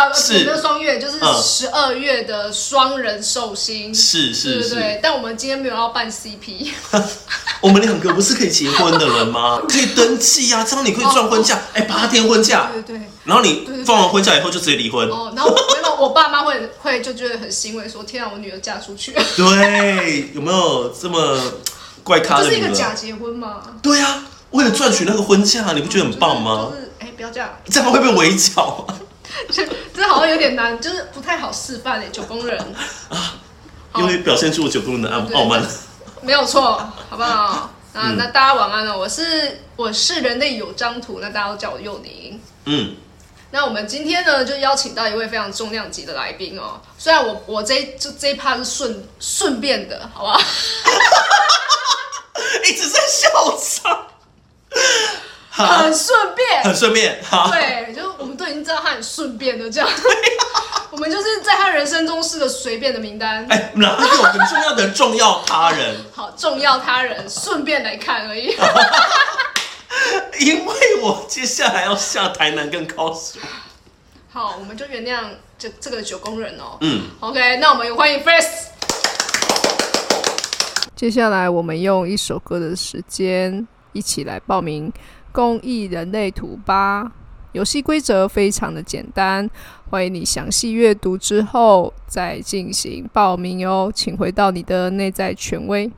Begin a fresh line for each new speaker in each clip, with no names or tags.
啊，
是
不是双月，就是
嗯
十二月的双人寿星。
是是是，
但我们今天没有要办 CP，
我们两个不是可以结婚的人吗？可以登记啊，这样你可以赚婚假，哎、八天婚假，
对对对。
然后你放完婚假以后就直接离婚。
哦，然后没有，我爸妈会会就觉得很欣慰，说天啊，我女儿嫁出去，
对，有没有这么怪咖
这？是一个假结婚嘛？
对啊，为了赚取那个婚假，你不觉得很棒吗？
就是哎、不要这样，
这样会被围剿。
这好像有点难，就是不太好示范哎，九宫人啊
因为表现出我九宫人的傲傲慢。
没有错，好不好？那、
嗯
那大家晚安了，我是我是人类有张图，那大家都叫我幼宁。
嗯，
那我们今天呢，就邀请到一位非常重量级的来宾哦。虽然我我这一就这一趴是顺顺便的，好不好？
一直在笑场。好，
很顺便，
很顺便。好，
对，就是我们都已经知道他很顺便的这样，我们就是在他人生中是个随便的名单。
哎，哪有很重要的重要他人？
好，重要他人，顺便来看而已。
因为我接下来要下台南跟高雄。
好，我们就原谅这这个九宫人哦。
嗯
，OK，那我们欢迎 First。接下来，我们用一首歌的时间，一起来报名公益人类图吧。游戏规则非常的简单，欢迎你详细阅读之后再进行报名哦。请回到你的内在权威。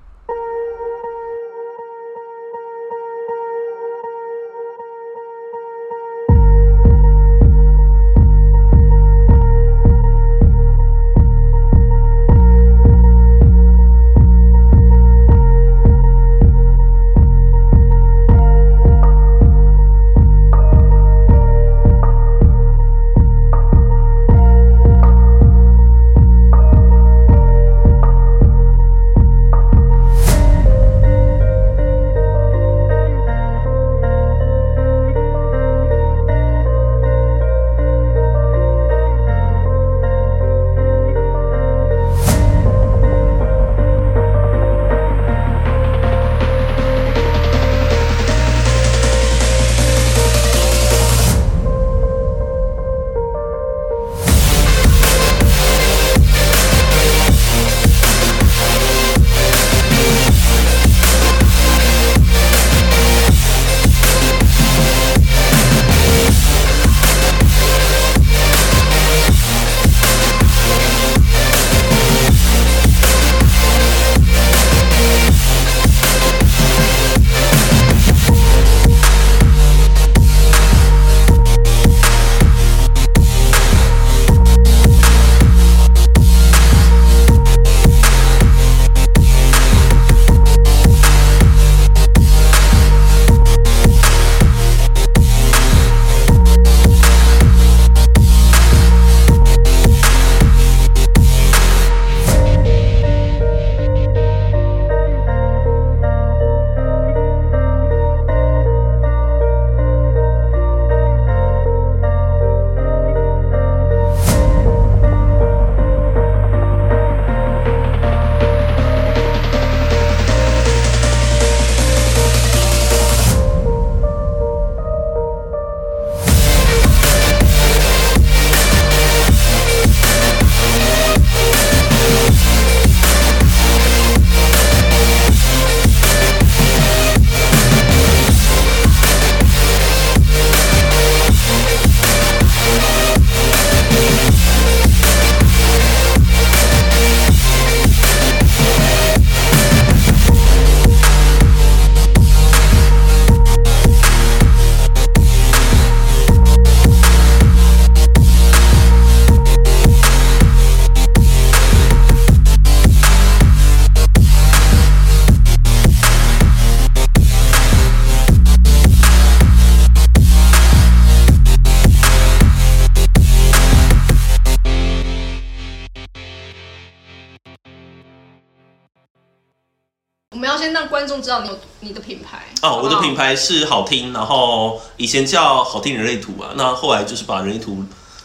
观众知道你有你的品牌
哦，我的品
牌
牌是好听，然后以前叫好听人类图啊，那后来就是把人类图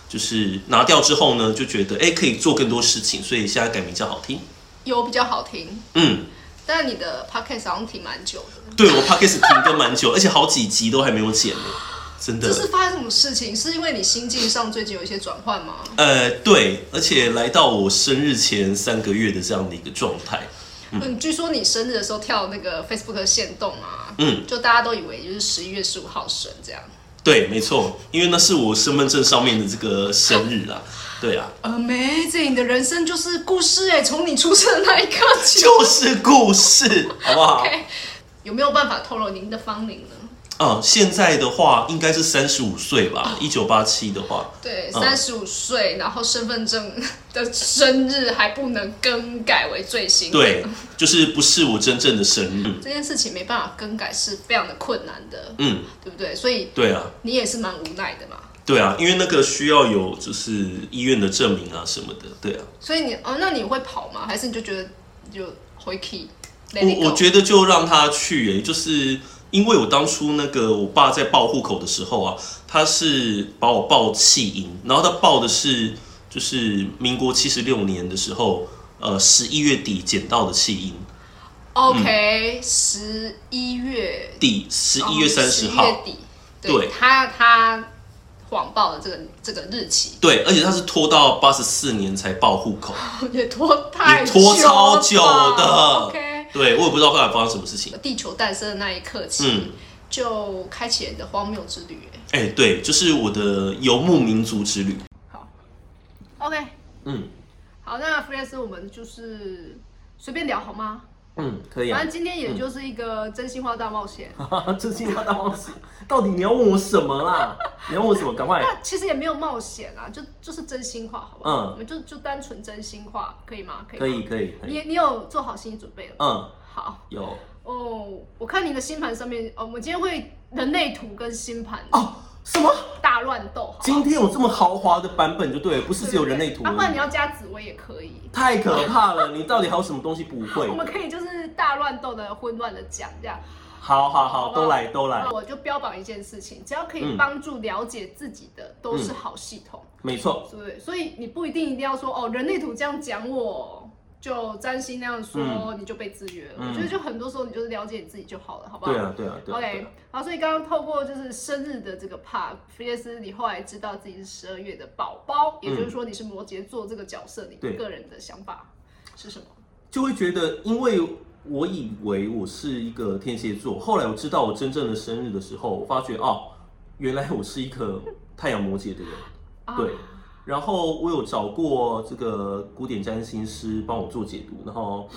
就是拿掉之后呢，就觉得哎可以做更多事情，所以现在改名叫好听。
有比较好听，
嗯，
但你的 podcast 好像停蛮久的。
对我 podcast 停更蛮久，而且好几集都还没有剪呢。真的
这。是发生什么事情？是因为你心境上最近有一些转换吗？
呃，对，而且来到我生日前三个月的这样的一个状态。
嗯，据说你生日的时候跳那个 Facebook 的限动啊，
嗯，
就大家都以为就是十一月十五号生这样。
对，没错，因为那是我身份证上面的这个生日啊。对啊
，Amazing，你的人生就是故事哎，从你出生的那一刻起。
就是故事，好不好
？OK，有没有办法透露您的芳龄呢？
嗯，现在的话应该是三十五岁吧，一九八七的话，
对，
嗯
三十五岁，然后身份证 的生日还不能更改为最新的。
对，就是不是我真正的生日。
这件事情没办法更改是非常的困难的，
嗯，
对不对？所以
对啊，
你也是蛮无奈的嘛。
对啊，因为那个需要有就是医院的证明啊什么的，对啊。
所以你哦，那你会跑吗？还是你就觉得就回 key？
我我觉得就让他去、欸，就是因为我当初那个我爸在报户口的时候啊，他是把我报弃婴，然后他报的是就是民国七十六年的时候，呃十一月底捡到的弃婴
，OK，十一月
底十一月三十
11
号，
月底，
对
他他谎报的这个这个日期。
对，而且他是拖到八十四年才报户口，
也拖太
也拖超久的。
OK，
对我也不知道后来发生什么事情。
地球诞生的那一刻起，
嗯
就开启了你的荒谬之旅。哎
哎、对，就是我的游牧民族之旅。
好，OK，
嗯
好，那弗雷斯，我们就是随便聊好吗？
嗯，可以啊
反。正今天也就是一个真心话大冒险。
真心话大冒险，到底你要问我什么啦？你要问我什么？赶快！
那其实也没有冒险啊，就就是真心话，好不好？
嗯
我们就就单纯真心话，可以吗？可以吗。
可以，可以。
你你有做好心理准备了吗？
嗯，
好
有
哦，我看你的星盘上面，哦，我们今天会人类图跟星盘
哦。什么？
大乱斗，
今天有这么豪华的版本就对了，不是只有人类图
啊，不然你。要加紫薇也可以。
太可怕了！你到底还有什么东西不会
我？们可以就是大乱斗的混乱的讲这样。
好好好，都来都来，
我就标榜一件事情，只要可以
嗯
帮助了解自己的，都是好系统，
没错。
对不对？所以你不一定一定要说哦，人类图这样讲我。就占星那样说，你就被制约了。
嗯
我觉得就很多时候你就是了解你自己就好了，好不好？
对啊，对啊，对啊。
OK，
啊
好，所以刚刚透过就是生日的这个 part，菲列斯，你后来知道自己是十二月的宝宝，也就是说你是摩羯座这个角色，你个人的想法是什么？
就会觉得，因为我以为我是一个天蝎座，后来我知道我真正的生日的时候，我发觉哦，原来我是一个太阳摩羯的人。
啊
对，然后我有找过这个古典占星师帮我做解读，然后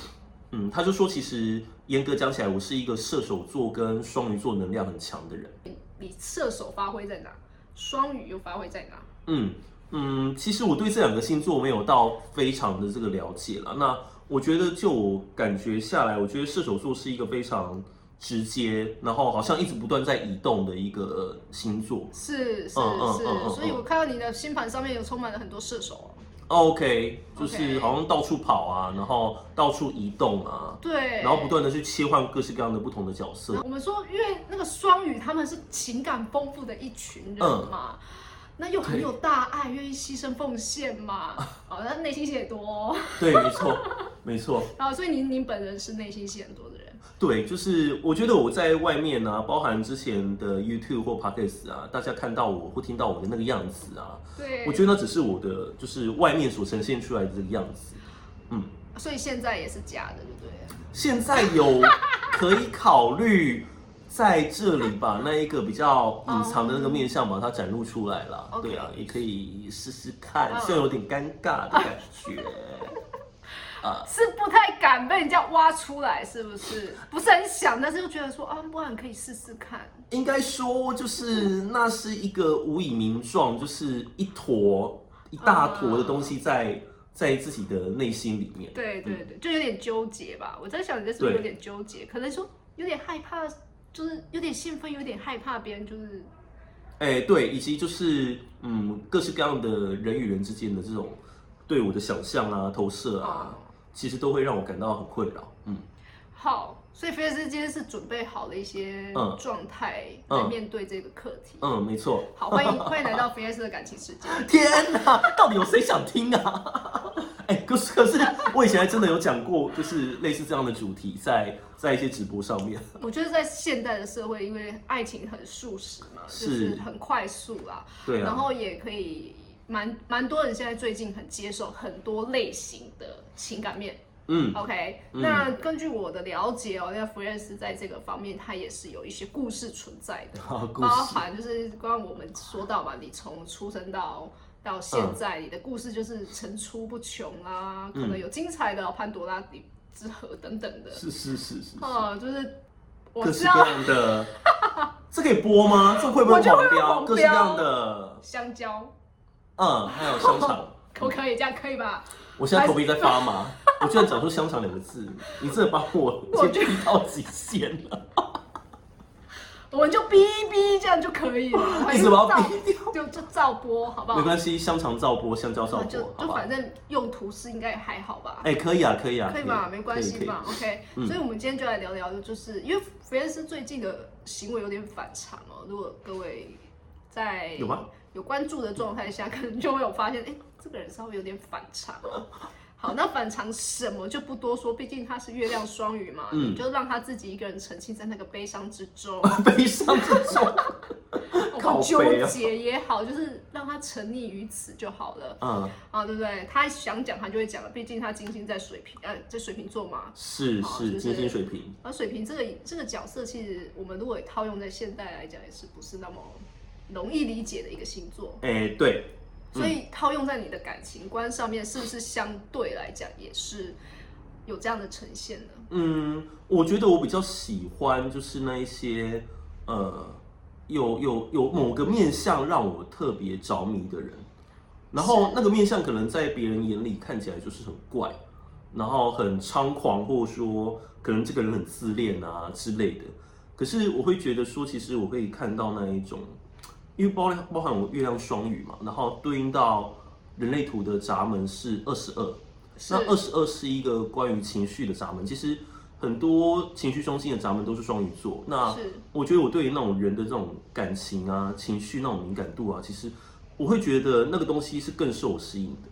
嗯，他就说其实严格讲起来，我是一个射手座跟双鱼座能量很强的人。
你射手发挥在哪？双鱼又发挥在哪？
嗯嗯，其实我对这两个星座没有到非常的这个了解了。那我觉得就我感觉下来，我觉得射手座是一个非常直接，然后好像一直不断在移动的一个星座。
是是是所以我看到你的星盘上面有充满了很多射手哦。
OK，就是好像到处跑啊，然后到处移动啊，
对，
然后不断的去切换各式各样的不同的角色。
我们说，因为那个双鱼他们是情感丰富的一群人
嗯
嘛，那又很有大爱，愿意牺牲奉献嘛，哦，那内心戏也多、哦，
对，没错，没错，
然后所以您您本人是内心戏很多的人，
对，就是我觉得我在外面啊，包含之前的 YouTube 或 Podcast 啊，大家看到我或听到我的那个样子啊，
对，
我觉得那只是我的，就是外面所呈现出来的这个样子。
嗯所以现在也是假的，对不对？
现在有 可以考虑在这里把那一个比较隐藏的那个面相把它展露出来了。对啊，也可以试试看，
嗯
虽然有点尴尬的感觉。
是不太敢被人家挖出来，是不是？不是很想，但是又觉得说啊，不然可以试试看。
应该说，就是那是一个无以名状，就是一坨一大坨的东西在在自己的内心里面。
对对对，就有点纠结吧。我在想，你这是不是有点纠结？可能说有点害怕，就是有点兴奋，有点害怕别人就是
哎、对，以及就是嗯，各式各样的人与人之间的这种对我的想象啊、投射啊，其实都会让我感到很困扰。嗯，
好。所以菲尔斯今天是准备好了一些
嗯
状态
嗯
来面对这个课题。
嗯，没错。
好，欢迎欢迎来到菲尔斯的感情世界。
天哪，到底有谁想听啊？哎、可是可是我以前还真的有讲过，就是类似这样的主题，在在一些直播上面。
我觉得在现代的社会，因为爱情很速食嘛，就是
是
很快速啦，
对啊，
然后也可以蛮蛮多人现在最近很接受很多类型的情感面。
嗯。
OK，、那根据我的了解哦，那福瑞斯在这个方面，他也是有一些故事存在的，包，含就是刚刚我们说到嘛，你从出生到到现在，你的故事就是层出不穷啦，可能有精彩的潘多拉之盒等等的，
是是是是是，
哦、就是我
各
知道。
式各样的，这可以播吗？这会不会
我觉得会
黄标？各式各样的，
香蕉，
嗯，还有香肠。
可不可以这样可以吧？
我现在头皮在发麻，我居然讲出香肠两个字，你真的把我
我
先逼到极限了，
我们就哔哔这样就可以了，
一直把它
照
逼掉。
就就照播好不好？
没关系，香肠照播，香蕉照
播就
播，
就反？正用途是应该也还好吧。
哎，可以啊，可以啊，
可以吧，没关系
可以
嘛。OK，
嗯
所以我们今天就来聊聊，就是因为福恩斯最近的行为有点反常哦。如果各位在
有吗
有关注的状态下，可能就会有发现，哎、这个人稍微有点反常哦。好，那反常什么就不多说，毕竟他是月亮双鱼嘛，
嗯
你就让他自己一个人沉浸在那个悲伤之中，
悲伤之中，好
纠结也好，就是让他沉溺于此就好了。
嗯，
啊，对不对？他想讲他就会讲了，毕竟他金星在水瓶，呃，在水瓶座嘛。
是
是，
金星水瓶，
而水瓶这个这个角色，其实我们如果套用在现代来讲，也是不是那么容易理解的一个星座。
哎，对，
所以套用在你的感情观上面，是不是相对来讲也是有这样的呈现呢？
嗯，我觉得我比较喜欢就是那一些呃，有有有某个面相让我特别着迷的人，然后那个面相可能在别人眼里看起来就是很怪，然后很猖狂，或者说可能这个人很自恋啊之类的。可是我会觉得说，其实我可以看到那一种，因为包含包含我月亮双鱼嘛，然后对应到人类图的闸门是二十二，那二十二是一个关于情绪的闸门，其实很多情绪中心的闸门都是双鱼座。那我觉得我对于那种人的这种感情啊、情绪那种敏感度啊，其实我会觉得那个东西是更受我吸引的，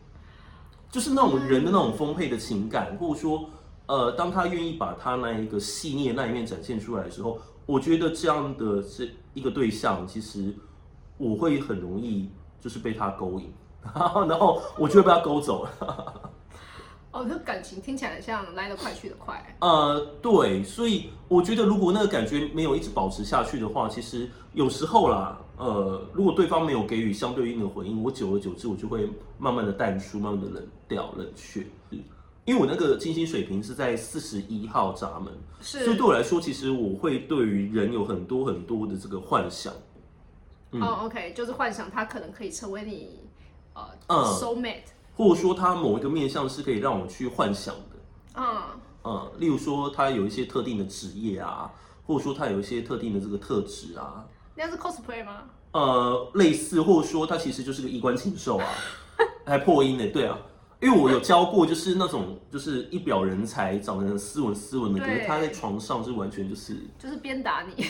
就是那种人的那种丰沛的情感，或者说，呃，当他愿意把他那一个细腻的那一面展现出来的时候，我觉得这样的这一个对象，其实我会很容易就是被他勾引，然后我就会被他勾走了。
哦，这感情听起来很像来得快去得快。
呃，对，所以我觉得如果那个感觉没有一直保持下去的话，其实有时候啦，呃，如果对方没有给予相对应的回应，我久而久之我就会慢慢的淡出，慢慢的冷掉、冷却。因为我那个金星水平是在四十一号闸门，所以
是
对我来说，其实我会对于人有很多很多的这个幻想。嗯
哦，OK，就是幻想他可能可以成为你呃
嗯
soul mate。
或者说他某一个面向是可以让我去幻想的，
嗯，
嗯，例如说他有一些特定的职业啊，或者说他有一些特定的这个特质啊，
那是 cosplay 吗？
呃，类似，或者说他其实就是个衣冠禽兽啊，还破音呢，对啊，因为我有教过，就是那种就是一表人才，长得很斯文斯文的，可
对
是他在床上是完全就是
就是鞭打你。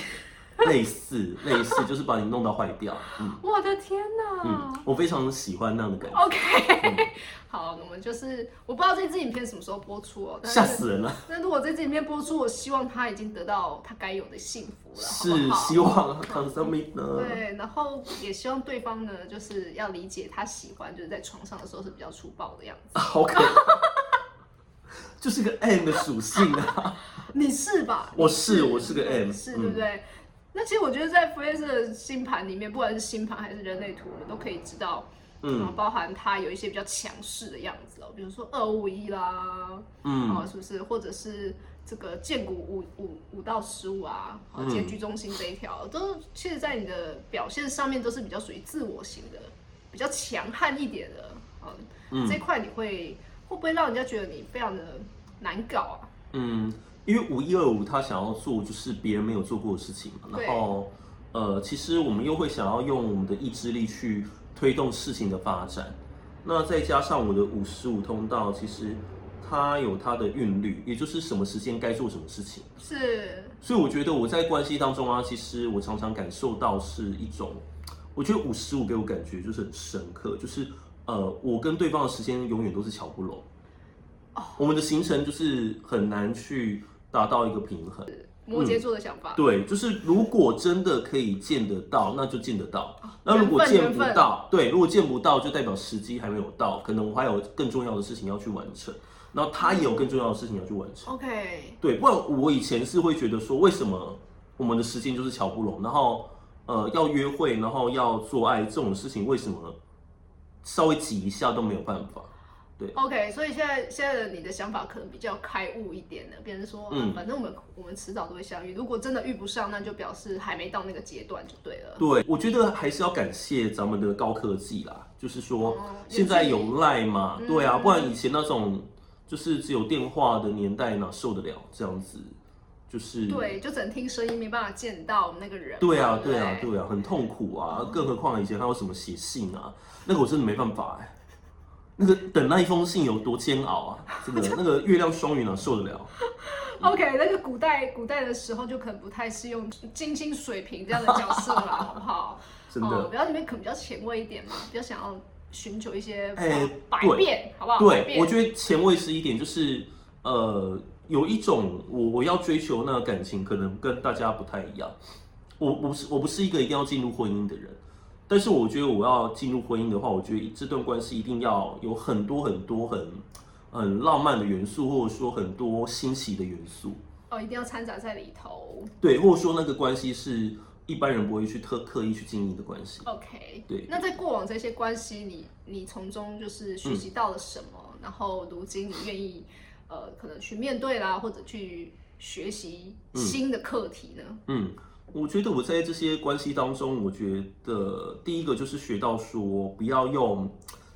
类似 类似，就是把你弄到坏掉，嗯
我的天哪！
嗯，我非常喜欢那样的感觉
，OK，、好，我们就是我不知道这支影片什么时候播出哦，
吓死人了，
那如果这支影片播出，我希望他已经得到他该有的幸福了，
是
好不好？
希望康萨米呢，
对，然后也希望对方呢，就是要理解他喜欢，就是在床上的时候是比较粗暴的样子。
好可怕，就是个 M 的属性啊，
你是吧？
我是我是个 M，
是
嗯
对不对？那其实我觉得在弗雷斯的星盘里面，不管是星盘还是人类图，我们都可以知道，
嗯。
嗯，包含他有一些比较强势的样子哦，比如说二五一啦，
嗯。
哦，是不是？或者是这个剑骨五五五到十五啊，哦，
嗯。
结局中心这一条，都其实在你的表现上面都是比较属于自我型的，比较强悍一点的，哦，
嗯。
这一块你会会不会让人家觉得你非常的难搞啊？
嗯，因为五一二五他想要做就是别人没有做过的事情嘛，然后呃，其实我们又会想要用我们的意志力去推动事情的发展，那再加上我的五十五通道，其实它有它的韵律，也就是什么时间该做什么事情，
是，
所以我觉得我在关系当中啊，其实我常常感受到是一种，我觉得五十五给我感觉就是很深刻，就是呃，我跟对方的时间永远都是巧不拢。我们的行程就是很难去达到一个平衡。
摩羯座的想法，
对，就是如果真的可以见得到，那就见得到。那如果见不到，对，如果见不到，就代表时机还没有到，可能我还有更重要的事情要去完成，然后他也有更重要的事情要去完成。
OK，
对，不然我以前是会觉得说，为什么我们的时间就是瞧不拢，然后呃要约会，然后要做爱这种事情，为什么稍微挤一下都没有办法？
OK，所以现在现在的你的想法可能比较开悟一点的，别人说，
嗯
嗯，反正我们我们迟早都会相遇，如果真的遇不上，那就表示还没到那个阶段就对了。
对，我觉得还是要感谢咱们的高科技啦，就是说
哦
现在有赖嘛，
嗯
对啊，不然以前那种就是只有电话的年代哪受得了这样子？就是
对，就只能听声音，没办法见到那个人嘛。
对啊，
不
对啊，对啊，很痛苦啊，更何况以前还有什么写信啊，那个我真的没办法哎、那个等那一封信有多煎熬啊，真的那个月亮双鱼哪受得了
？OK，那个古代古代的时候就可能不太适用金星水瓶这样的角色了，好不好？
真的
哦，比较里面可能比较前卫一点嘛，比较想要寻求一些
哎
呃百
对
变，好不好？
对，我觉得前卫是一点，就是呃，有一种我我要追求那个感情，可能跟大家不太一样。我我不是我不是一个一定要进入婚姻的人，但是我觉得我要进入婚姻的话，我觉得这段关系一定要有很多很多很很浪漫的元素，或者说很多欣喜的元素。
哦，一定要掺杂在里头。
对，或者说那个关系是一般人不会去特刻意去经营的关系。
OK，
对
那在过往这些关系，你你从中就是学习到了什么？然后如今你愿意呃，可能去面对啦，或者去学习新的课题呢？
嗯，我觉得我在这些关系当中，我觉得第一个就是学到说，不要用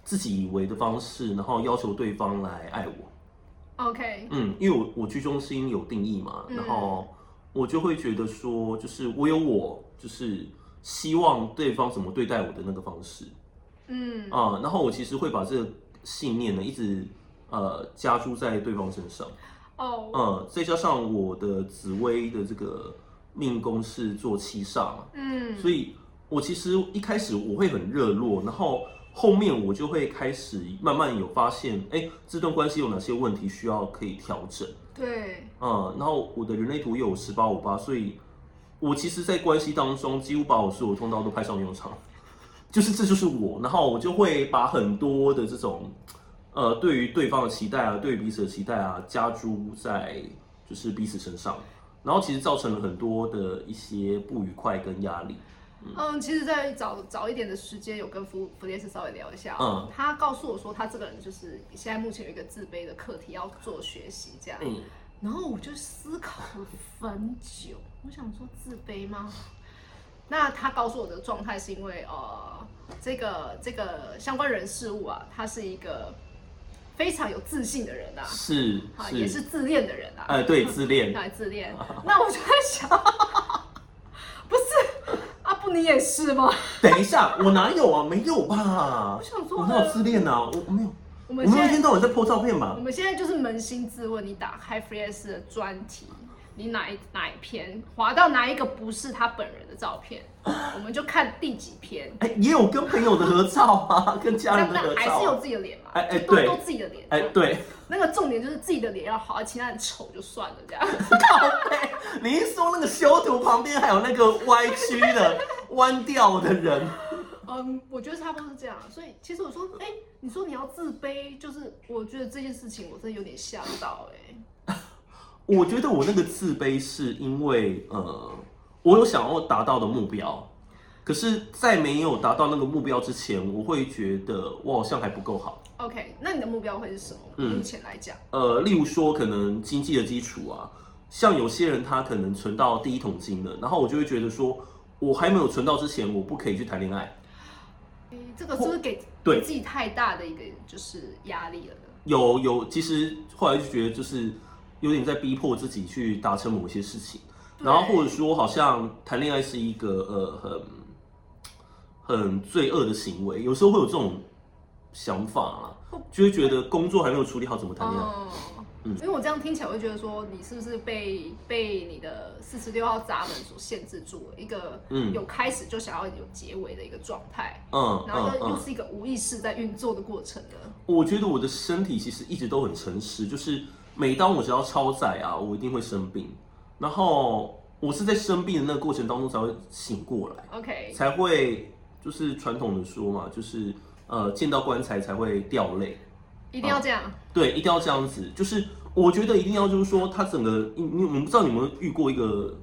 自己以为的方式，然后要求对方来爱我。
OK，
嗯，因为我我居中心有定义嘛，然后我就会觉得说，就是我有我，就是希望对方怎么对待我的那个方式。
嗯，
啊、然后我其实会把这个信念呢，一直呃加注在对方身上。
哦，
嗯，再加上我的紫薇的这个命宫是做七煞嘛，
嗯，
所以我其实一开始我会很热络，然后后面我就会开始慢慢有发现，哎，这段关系有哪些问题需要可以调整。
对，
嗯，然后我的人类图又有十八五八，所以我其实，在关系当中几乎把我所有通道都派上用场，就是这就是我，然后我就会把很多的这种呃对于对方的期待啊，对于彼此的期待啊，加诸在就是彼此身上，然后其实造成了很多的一些不愉快跟压力。
嗯，其实，在早早一点的时间，有跟弗弗列斯稍微聊一下、
嗯
哦，他告诉我说，他这个人就是现在目前有一个自卑的课题要做学习，这样。
嗯，
然后我就思考了很久，我想说自卑吗？那他告诉我的状态是因为呃，这个这个相关人事物啊，他是一个非常有自信的人啊，
是
啊，也是自恋的人啊，
呃、对，自恋，
对自恋。那我就在想，不是阿布你也是吗？
等一下，我哪有啊？没有吧？
我想说
我哪有自恋啊？我我没有，
我们现在
天到晚在 po 照片嘛
我？们现在就是扪心自问，你打开 f r e e 的专题，你哪一哪一篇滑到哪一个不是他本人的照片，我们就看第几篇。
哎、也有跟朋友的合照啊，跟家人的
那
合照、
还是有
啊。
自己的脸嘛？
哎哎
都都自己的脸。
哎、对，
那个重点就是自己的脸要好，其他人丑就算了，这样。
你一说那个修图旁边还有那个歪曲的、弯掉的人，
嗯，我觉得差不多是这样。所以其实我说，哎、你说你要自卑，就是我觉得这件事情我真的有点吓到、哎。
我觉得我那个自卑是因为呃，我有想要达到的目标，可是，在没有达到那个目标之前，我会觉得我好像还不够好。
OK，那你的目标会是什么？
嗯
目前来讲，
呃，例如说可能经济的基础啊，像有些人他可能存到第一桶金了，然后我就会觉得说，我还没有存到之前，我不可以去谈恋爱。
诶这个是不是给
对
给自己太大的一个就是压力了呢？
有有，其实后来就觉得就是有点在逼迫自己去达成某些事情，然后或者说好像谈恋爱是一个呃很很罪恶的行为，有时候会有这种想法啦，就会觉得工作还没有处理好，怎么谈恋爱？
哦，
嗯
因为我这样听起来，我会觉得说，你是不是被被你的四十六号闸门所限制住了一个
嗯
有开始就想要有结尾的一个状态，
嗯
然后又又是一个无意识在运作的过程呢？
我觉得我的身体其实一直都很诚实，就是每当我只要超载啊，我一定会生病，然后我是在生病的那个过程当中才会醒过来
，OK，
才会就是传统的说嘛，就是呃见到棺材才会掉泪。
一定要这样。
对，一定要这样子。就是我觉得一定要，就是说，他整个，你你我们不知道你们遇过一个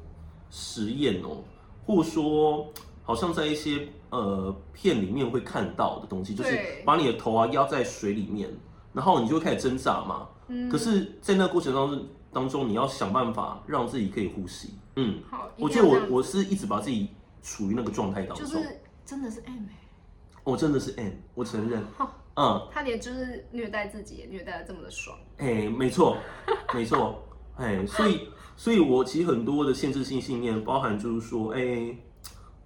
实验哦，或者说，好像在一些呃片里面会看到的东西，就是把你的头啊压在水里面，然后你就会开始挣扎嘛。
嗯
可是，在那个过程当中当中，你要想办法让自己可以呼吸。嗯，
好，
我觉得我我是一直把自己处于那个状态当中。
就是真的是 M，欸
我真的是 N，我承认。
好
嗯。
他连就是虐待自己也虐待的这么的爽。
哎，没错，没错，哎，所以，所以我其实很多的限制性信念，包含就是说，哎，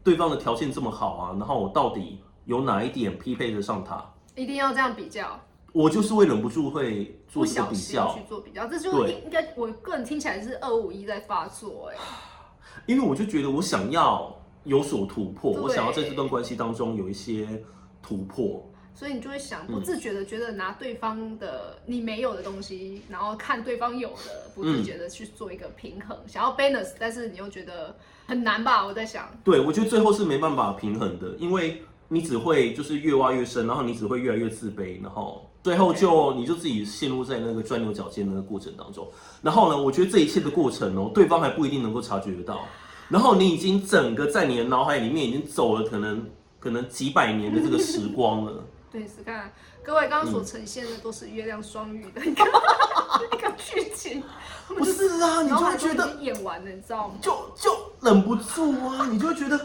对方的条件这么好啊，然后我到底有哪一点匹配得上他？
一定要这样比较，
我就是会忍不住会做
不
这个比较
去，做比较，这就是
对
应该我个人听起来是二五一在发作哎、
因为我就觉得我想要有所突破，
对
我想要在这段关系当中有一些突破。
所以你就会想
嗯
不自觉的觉得拿对方的你没有的东西，然后看对方有的，不自觉的去做一个平衡，想要 balance，但是你又觉得很难吧？我在想，
对，我觉得最后是没办法平衡的，因为你只会就是越挖越深，然后你只会越来越自卑，然后最后就你就自己陷入在那个钻牛角尖的那个过程当中。然后呢，我觉得这一切的过程哦，对方还不一定能够察觉得到。然后你已经整个在你的脑海里面已经走了可能可能几百年的这个时光了。
对，是看各位刚刚
嗯
所呈现的都是月亮双鱼的 一个一个剧情，
不
是
啊，你就会觉得
演完了，你知道吗？
就就忍不住啊，你就会觉得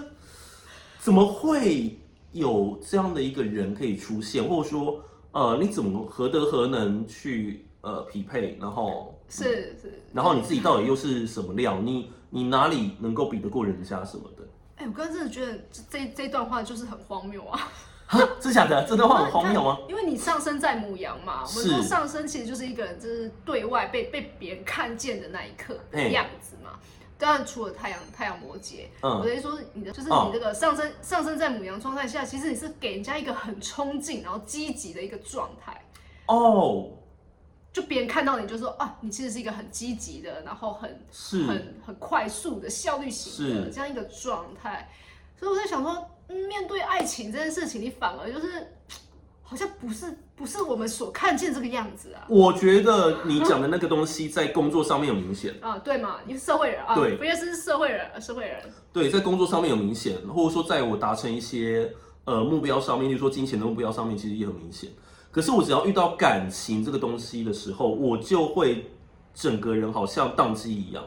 怎么会有这样的一个人可以出现，或者说呃，你怎么何德何能去呃匹配，然后
是是，
然后你自己到底又是什么料？你你哪里能够比得过人家什么的？
哎、我刚刚真的觉得这这这段话就是很荒谬啊！
哈，真假的？这段话很荒谬吗？
因为你上升在母羊嘛，我们
是
说上升其实就是一个人就是对外被被别人看见的那一刻的
哎
样子嘛。当然，除了太阳太阳摩羯，
嗯。
我的意思说你的就是
哦。
你这个上升、上升在母羊状态下，其实你是给人家一个很冲劲然后积极的一个状态。
哦，
就别人看到你就说啊，你其实是一个很积极的，然后很
是。
很很快速的效率型的这样一个状态，所以我在想说，嗯，面对爱情这件事情，你反而就是好像不是不是我们所看见这个样子啊。
我觉得你讲的那个东西在工作上面有明显。
啊，对嘛？你是社会人啊，
对
不也是社会人，社会人，
对，在工作上面有明显，或者说在我达成一些呃目标上面，例如说金钱的目标上面，其实也很明显。可是我只要遇到感情这个东西的时候，我就会整个人好像宕机一样。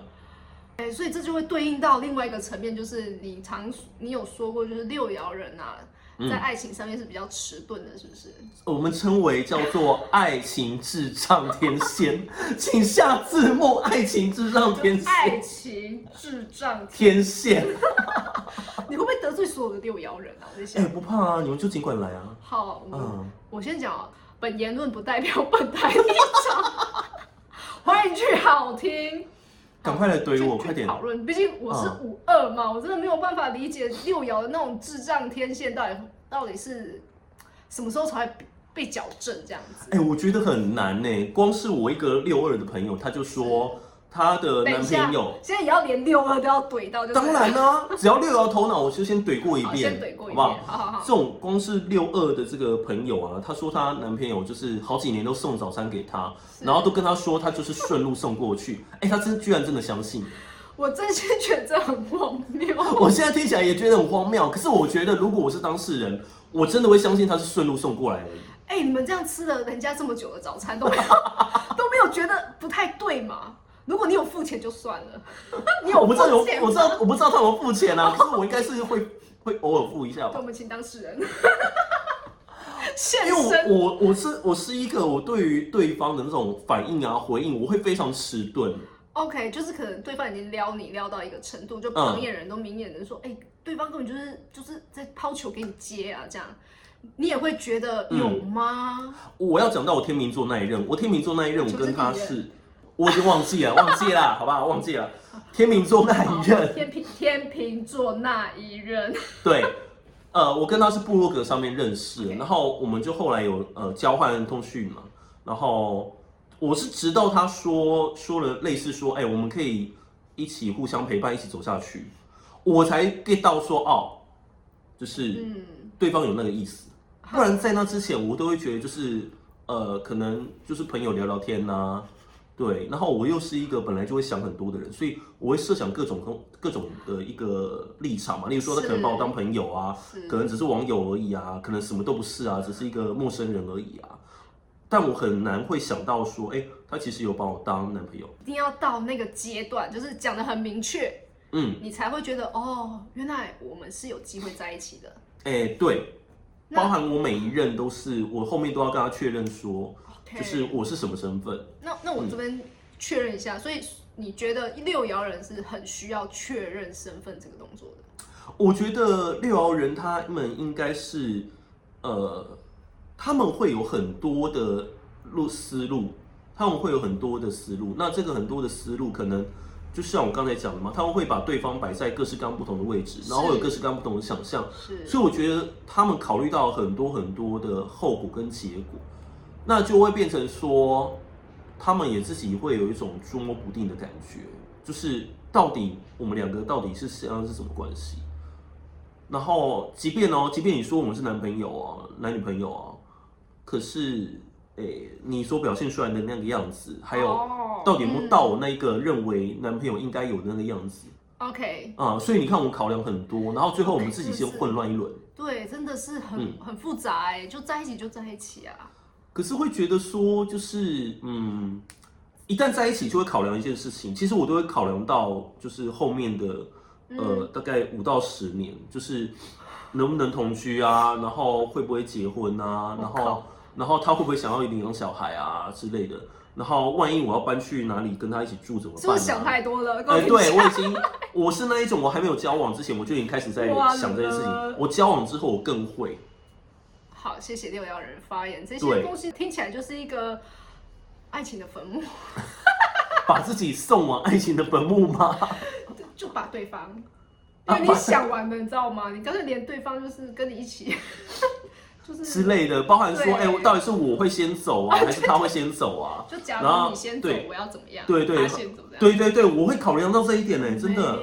哎、所以这就会对应到另外一个层面，就是你常你有说过，就是六爻人啊，
嗯
在爱情上面是比较迟钝的，是不是？
我们称为叫做爱情智障天仙，请下字幕，爱情智障天
爱
仙，
情智障，
天线。
你会不会得罪所有的六爻人啊？我在
哎、
想。
不怕啊，你们就尽管来啊。
好，我、
嗯
我先讲啊，本言论不代表本台立场，欢迎去好听。
赶快来怼我，快点！
讨论，毕竟我是
嗯
五二嘛，我真的没有办法理解六爻的那种智障天线到底到底是什么时候才被矫正这样子。
哎、我觉得很难呢。光是我一个六二的朋友，他就说她的男朋友，，
现在也要连六二都要怼到就，
当然啦、只要六爻头脑，我就先怼过一
好，
遍，
先怼过一遍，
好不好？
好好好
这种光是六二的这个朋友啊，她说她男朋友就是好几年都送早餐给她，
是
然后都跟她说她就是顺路送过去。哎、她真居然真的相信。
我真心觉得这很荒谬。
我现在听起来也觉得很荒谬，可是我觉得如果我是当事人，我真的会相信他是顺路送过来而已。
哎、你们这样吃了人家这么久的早餐，都没有 都没有觉得不太对吗？如果你有付钱就算了，你有
我不知道有，
付钱
我知道我不知道他有没有付钱啊，可是我应该是会会偶尔付一下吧
对，我。们请当事人 现
因为
身。
我我我是我是一个我对于对方的那种反应啊回应，我会非常迟钝。
OK，就是可能对方已经撩你撩到一个程度，就旁边人都明眼人说，哎、对方根本就是就是在抛球给你接啊，这样你也会觉得有吗？
我要讲到我天秤座那一任，我天秤座那一任，我跟他
就是
是我已经忘记了，忘记了，好不好？忘记了。天秤座那一任，
天平天秤座那一任，
对，呃，我跟他是部落格上面认识，然后我们就后来有呃交换通讯嘛，然后我是直到他说说了类似说，哎，我们可以一起互相陪伴，一起走下去，我才 get 到说，哦，就是对方有那个意思，不然在那之前我都会觉得就是呃，可能就是朋友聊聊天呐。对，然后我又是一个本来就会想很多的人，所以我会设想各种各各种的一个立场嘛。例如说，他可能把我当朋友啊，可能只是网友而已啊，可能什么都不是啊，只是一个陌生人而已啊。但我很难会想到说，哎，他其实有把我当男朋友。
一定要到那个阶段，就是讲的很明确，嗯，你才会觉得哦，原来我们是有机会在一起的。
哎，对，包含我每一任都是，我后面都要跟他确认说。就是我是什么身份？
那那我这边确认一下，所以你觉得六爻人是很需要确认身份这个动作的？
我觉得六爻人他们应该是呃，他们会有很多的路思路，他们会有很多的思路。那这个很多的思路，可能就像我刚才讲的嘛，他们会把对方摆在各式各样不同的位置，然后有各式各样不同的想象。是，所以我觉得他们考虑到很多很多的后果跟结果。那就会变成说，他们也自己会有一种捉摸不定的感觉，就是到底我们两个到底是实际上是什么关系？然后，即便哦，即便你说我们是男朋友啊，男女朋友啊，可是，诶，你所表现出来的那个样子，还有到底有没有到我那一个认为男朋友应该有的那个样子
？OK，
啊，所以你看，我们考量很多，然后最后我们自己先混乱一轮。
对，真的是很很复杂哎，就在一起就在一起啊。
可是会觉得说，就是嗯，一旦在一起就会考量一件事情。其实我都会考量到，就是后面的呃，大概五到十年，就是能不能同居啊，然后会不会结婚啊，然后然后他会不会想要领养小孩啊之类的。然后万一我要搬去哪里跟他一起住怎么办？是
不是想太多了？哎，
对我已经，我是那一种，我还没有交往之前我就已经开始在想这件事情。我交往之后我更会。
好，谢谢六爻人发言。这些东西听起来就是一个爱情的坟墓，
把自己送往爱情的坟墓吗？
就把对方，因为你想完了，你知道吗？你干脆连对方就是跟你一起，就是
之类的，包含说，哎，到底是我会先走啊，还是他会先走啊？
就假如你先走，我要怎么样？
对对，
先走，
对对对，我会考量到这一点呢，真的。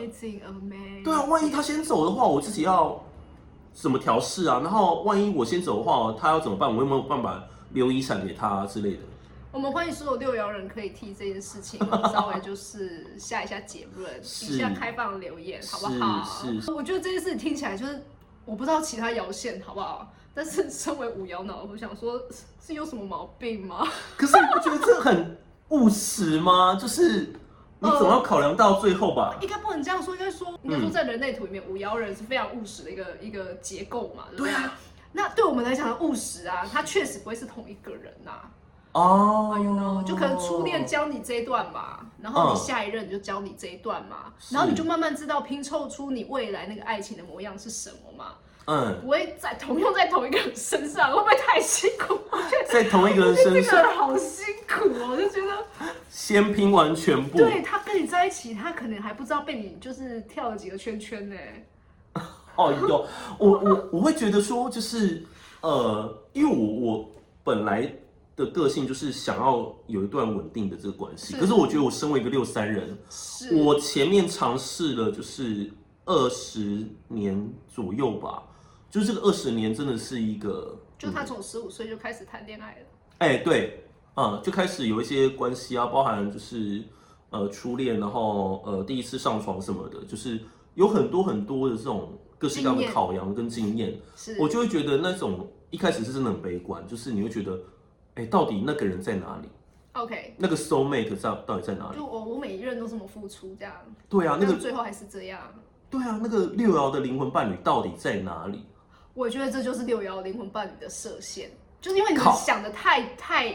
对啊，万一他先走的话，我自己要。怎么调试啊？然后万一我先走的话，他要怎么办？我有没有办法留遗产给他之类的？
我们欢迎所有六爻人可以替这件事情稍微就是下一下结论，底下开放留言，好不好？
是是。
我觉得这件事听起来就是，我不知道其他爻线好不好，但是身为五爻脑，我想说，是有什么毛病吗？
可是你不觉得这很务实吗？就是。你总要考量到最后吧？
应该不能这样说，应该说，应该说，在人类图里面，五爻人是非常务实的一个一个结构嘛，对不对？那对我们来讲，务实啊，他确实不会是同一个人呐。哦，就可能初恋教你这一段嘛，然后你下一任就教你这一段嘛，然后你就慢慢知道拼凑出你未来那个爱情的模样是什么嘛。嗯，不会在同用在同一个人身上，会不会太辛苦？
在同一个人身上，
好辛苦哦，我就觉得
先拼完全部。
对他跟你在一起，他可能还不知道被你就是跳了几个圈圈呢。
哦，有我我我会觉得说，就是呃，因为我我本来的个性就是想要有一段稳定的这个关系，可是我觉得我身为一个六三人，我前面尝试了就是二十年左右吧。就是这个二十年真的是一个，
就他从十五岁就开始谈恋爱了。
哎，对，嗯，就开始有一些关系啊，包含就是呃初恋，然后呃第一次上床什么的，就是有很多很多的这种各式各样的考量跟经验。是，我就会觉得那种一开始是真的很悲观，就是你会觉得，哎，到底那个人在哪里
？OK，
那个 soul mate 在到底在哪里？
就我我每一任都这么付出，这样。
对啊，那个
最后还是这样。
对啊，那个六爻的灵魂伴侣到底在哪里？
我觉得这就是六爻灵魂伴侣的设限，就是因为你们想的太太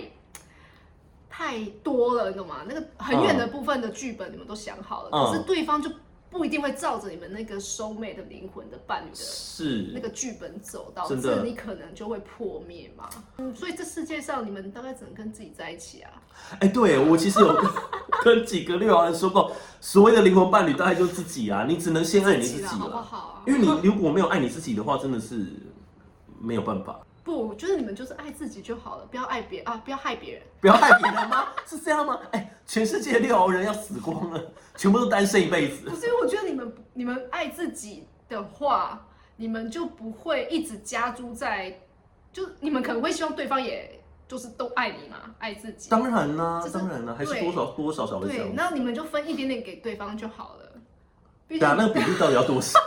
太多了，你懂吗？那个很远的部分的剧本你们都想好了，可是对方就不一定会照着你们那个收妹的灵魂的伴侣的
是
那个剧本走，导致你可能就会破灭嘛。嗯，所以这世界上你们大概只能跟自己在一起啊。
哎，对我其实有，跟几个六爻人说过，所谓的灵魂伴侣大概就是自己啊，你只能先爱你自己
啦好不
了，
好？
因为你如果没有爱你自己的话，真的是没有办法。
不，就是你们就是爱自己就好了，不要爱别啊，不要害别人。
不要害别人吗？是这样吗？哎、全世界六爻人要死光了，全部都单身一辈子
不。是，因为我觉得你们不你们爱自己的话，你们就不会一直加诸在，就你们可能会希望对方也就是都爱你嘛，爱自己。
当然啦、
这是
当然啦、还是
对
多少多多少少会这样
对，。那你们就分一点点给对方就好了。毕
对啊，那个比例到底要多少？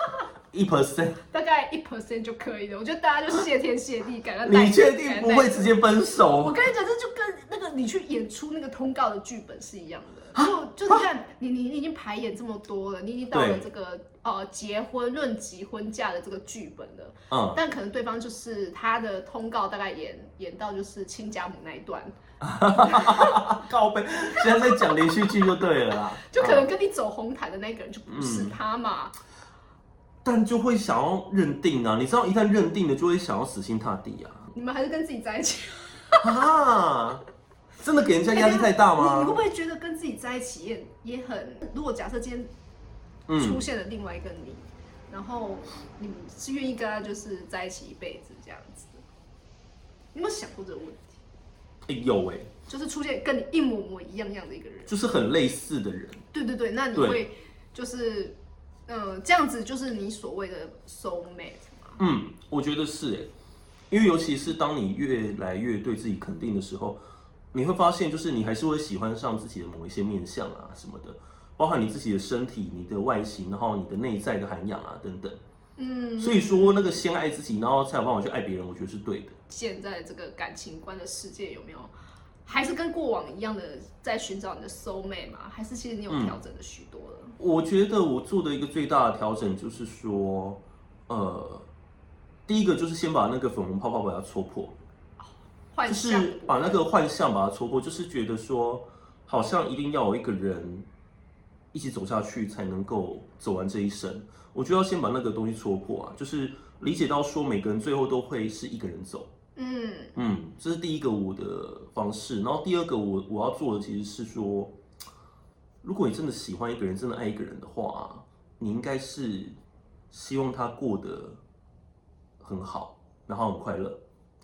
一 percent？
大概一 percent 就可以了。我觉得大家就谢天谢地，感恩。
你确定不会直？接分手我？
跟你讲，这就跟那个你去演出那个通告的剧本是一样的。
啊
就就你看，你你你已经排演这么多了，你已经到了
对
这个呃结婚论及婚嫁的这个剧本了。
嗯，
但可能对方就是他的通告大概演演到就是亲家母那一段，
告背，现在在讲连续剧就对了啦。
就可能
嗯
跟你走红毯的那个人就不是他嘛。
但就会想要认定啊，你知道，一旦认定了，就会想要死心塌地啊。
你们还是跟自己在一起，
啊，真的给人家压力太大
你你会不？会觉得跟自己在一起也也很？如果假设今天出
嗯，
现了另外一个你，然后你是愿意跟他就是在一起一辈子这样子，你有没有想过这个问题？
欸有哎、
就是出现跟你一模模一样样的一个人，
就是很类似的人。
对对对，那你
对
会就是，嗯、这样子就是你所谓的 soul mate 吗？
嗯，我觉得是哎，因为尤其是当你越来越对自己肯定的时候，你会发现，就是你还是会喜欢上自己的某一些面相啊什么的，包含你自己的身体、你的外形，然后你的内在的涵养啊等等。
嗯，
所以说，那个先爱自己，然后才有办法去爱别人，我觉得是对的。
现在这个感情观的世界有没有，还是跟过往一样的在寻找你的 soul mate 吗？还是其实你有
嗯
调整的许多了？
我觉得我做的一个最大的调整就是说，呃，第一个就是先把那个粉红泡泡把它戳破，
幻
就是
象
把那个幻象把它戳破，就是觉得说，好像一定要有一个人一起走下去才能够走完这一生。我觉得要先把那个东西戳破啊，就是理解到说每个人最后都会是一个人走。
嗯
嗯，这是第一个我的方式。然后第二个我我要做的其实是说，如果你真的喜欢一个人，真的爱一个人的话，你应该是希望他过得很好，然后很快乐、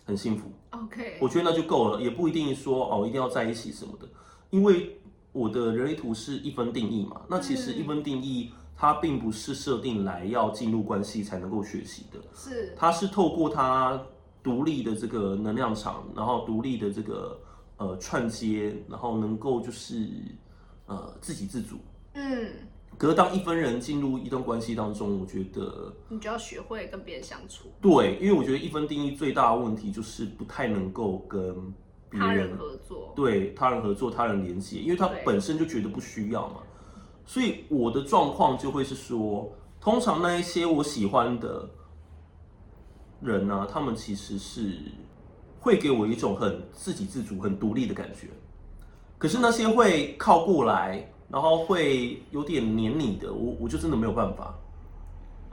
很幸福。
，OK，
我觉得那就够了，也不一定说哦一定要在一起什么的，因为我的人类图是一分定义嘛。那其实一分定义它并不是设定来要进入关系才能够学习的，
是
它是透过它独立的这个能量场，然后独立的这个呃串接，然后能够就是呃自给自足。
嗯，
可是当一分人进入一段关系当中，我觉得
你就要学会跟别人相处，
对，因为我觉得一分定义最大的问题就是不太能够跟别
他人合作，
对他人合作、他人连接，因为他本身就觉得不需要嘛，所以我的状况就会是说，通常那一些我喜欢的人呢、他们其实是会给我一种很自给自足、很独立的感觉。可是那些会靠过来，然后会有点黏你的，我我就真的没有办法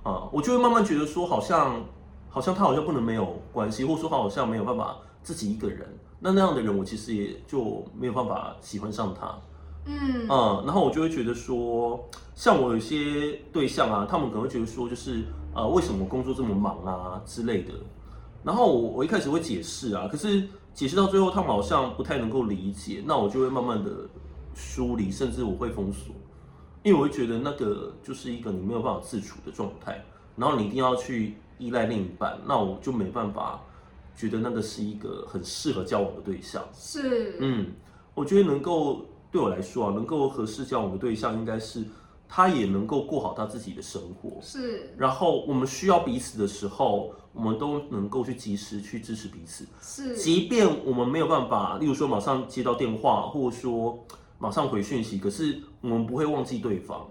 啊，我就会慢慢觉得说，好像好像他好像不能没有关系，或者说他好像没有办法自己一个人。那那样的人，我其实也就没有办法喜欢上他。
嗯
嗯，然后我就会觉得说，像我有些对象啊，他们可能会觉得说，就是呃，为什么工作这么忙啊之类的。然后我我一开始会解释啊，可是解释到最后，他们好像不太能够理解，那我就会慢慢的疏离，甚至我会封锁，因为我会觉得那个就是一个你没有办法自处的状态，然后你一定要去依赖另一半，那我就没办法觉得那个是一个很适合交往的对象。
是，
嗯，我觉得能够对我来说啊，能够合适交往的对象，应该是他也能够过好他自己的生活。
是
然后我们需要彼此的时候，我们都能够去及时去支持彼此。
是，
即便我们没有办法，例如说马上接到电话，或者说马上回讯息，可是我们不会忘记对方。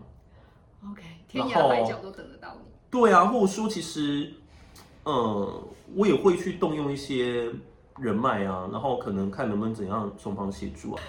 OK，天涯海角都等得到你。
对啊，或者说其实，呃，我也会去动用一些人脉啊，然后可能看能不能怎样双方协助啊。